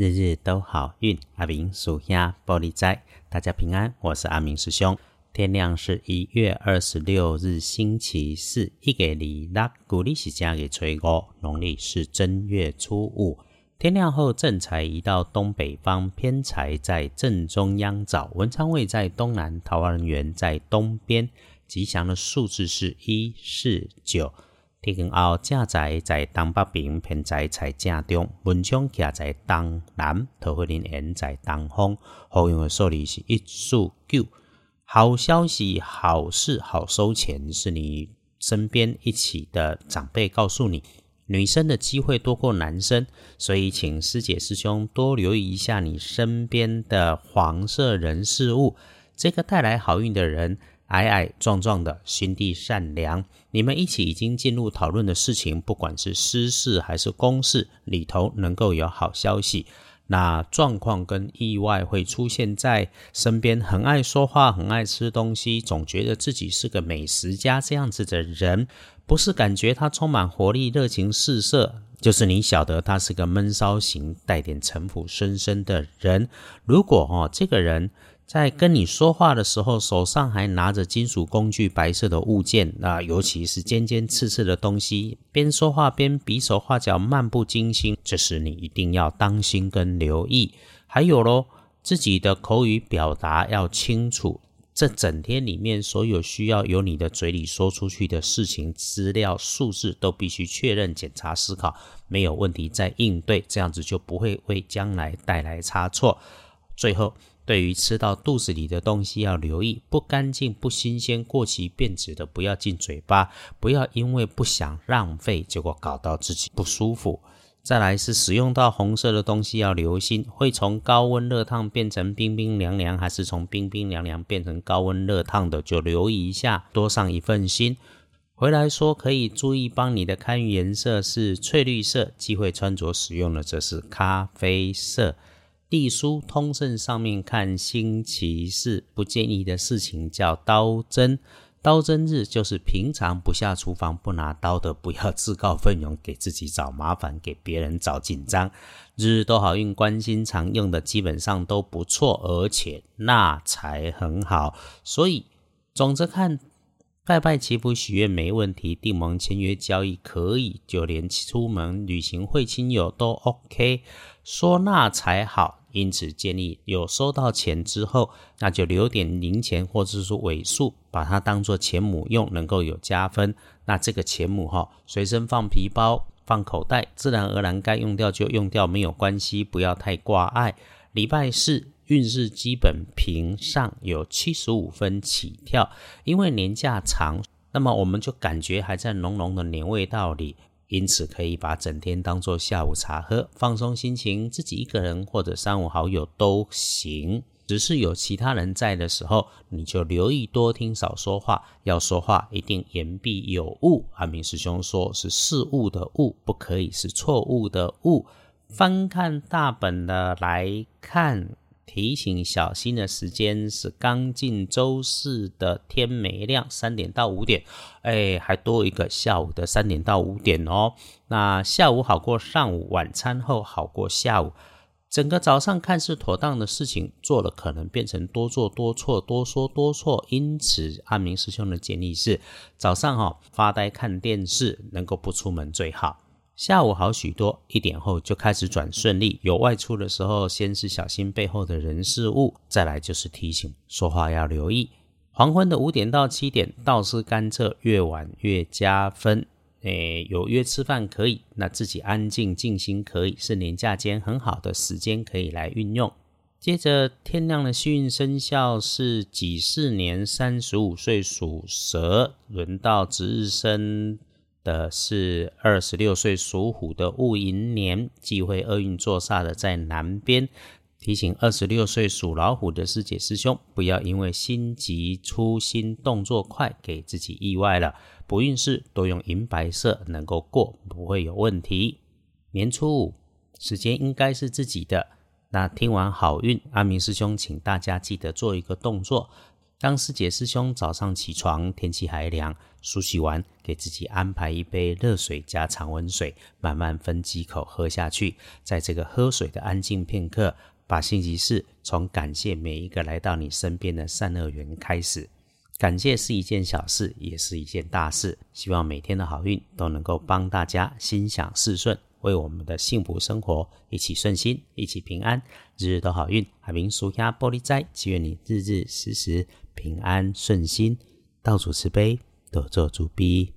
日日都好运，阿明属下玻璃斋，大家平安，我是阿明师兄。天亮是一月二十六日星期四，一给里拉古历是加给吹五，农历是正月初五。天亮后正财移到东北方，偏财在正中央找，文昌位在东南，桃花人缘在东边。吉祥的数字是一四九。天光后，正在在东北边，偏在在正中，文昌徛在东南，桃花人缘在东方。好用的数字是一、四、九。好消息、好事、好收钱，是你身边一起的长辈告诉你，女生的机会多过男生，所以请师姐师兄多留意一下你身边的黄色人事物。这个带来好运的人。矮矮壮壮的，心地善良。你们一起已经进入讨论的事情，不管是私事还是公事，里头能够有好消息。那状况跟意外会出现在身边，很爱说话，很爱吃东西，总觉得自己是个美食家这样子的人，不是感觉他充满活力、热情四射，就是你晓得他是个闷骚型、带点城府深深的人。如果哦，这个人。在跟你说话的时候，手上还拿着金属工具、白色的物件，那尤其是尖尖刺刺的东西，边说话边比手画脚、漫不经心，这时你一定要当心跟留意。还有喽，自己的口语表达要清楚，这整天里面所有需要由你的嘴里说出去的事情、资料、数字，都必须确认、检查、思考，没有问题再应对，这样子就不会为将来带来差错。最后。对于吃到肚子里的东西要留意，不干净、不新鲜、过期变质的不要进嘴巴，不要因为不想浪费，结果搞到自己不舒服。再来是使用到红色的东西要留心，会从高温热烫变成冰冰凉凉，还是从冰冰凉凉变成高温热烫的，就留意一下，多上一份心。回来说可以注意帮你的看运颜色是翠绿色，忌讳穿着使用的则是咖啡色。地书通胜上面看星期四不建议的事情叫刀针，刀针日就是平常不下厨房不拿刀的，不要自告奋勇给自己找麻烦，给别人找紧张。日日都好运，关心常用的基本上都不错，而且纳财很好。所以总之看拜拜祈福许愿没问题，订盟签约交易可以，就连出门旅行会亲友都 OK。说那才好。因此，建议有收到钱之后，那就留点零钱或者是说尾数，把它当做钱母用，能够有加分。那这个钱母哈，随身放皮包、放口袋，自然而然该用掉就用掉，没有关系，不要太挂碍。礼拜四运势基本平上，有七十五分起跳，因为年假长，那么我们就感觉还在浓浓的年味道里。因此，可以把整天当做下午茶喝，放松心情，自己一个人或者三五好友都行。只是有其他人在的时候，你就留意多听少说话。要说话，一定言必有误。阿明师兄说是事物的物，不可以是错误的误。翻看大本的来看。提醒小心的时间是刚进周四的天没亮，三点到五点，哎，还多一个下午的三点到五点哦。那下午好过上午，晚餐后好过下午。整个早上看似妥当的事情做了，可能变成多做多错，多说多错。因此，阿明师兄的建议是，早上哈发呆看电视，能够不出门最好。下午好许多，一点后就开始转顺利。有外出的时候，先是小心背后的人事物，再来就是提醒说话要留意。黄昏的五点到七点倒是甘蔗，越晚越加分。诶，有约吃饭可以，那自己安静静心可以，是年假间很好的时间可以来运用。接着天亮的幸运生肖是己巳年三十五岁属蛇，轮到值日生。的是二十六岁属虎的戊寅年，忌讳厄运坐煞的在南边。提醒二十六岁属老虎的师姐师兄，不要因为心急、粗心、动作快，给自己意外了。不运势多用银白色，能够过，不会有问题。年初五时间应该是自己的。那听完好运，阿明师兄请大家记得做一个动作。当师姐师兄早上起床，天气还凉，梳洗完，给自己安排一杯热水加常温水，慢慢分几口喝下去。在这个喝水的安静片刻，把星期四从感谢每一个来到你身边的善恶缘开始。感谢是一件小事，也是一件大事。希望每天的好运都能够帮大家心想事顺，为我们的幸福生活一起顺心，一起平安，日日都好运。海明属下玻璃斋，祈愿你日日时时。平安顺心，道主慈悲，得做主逼。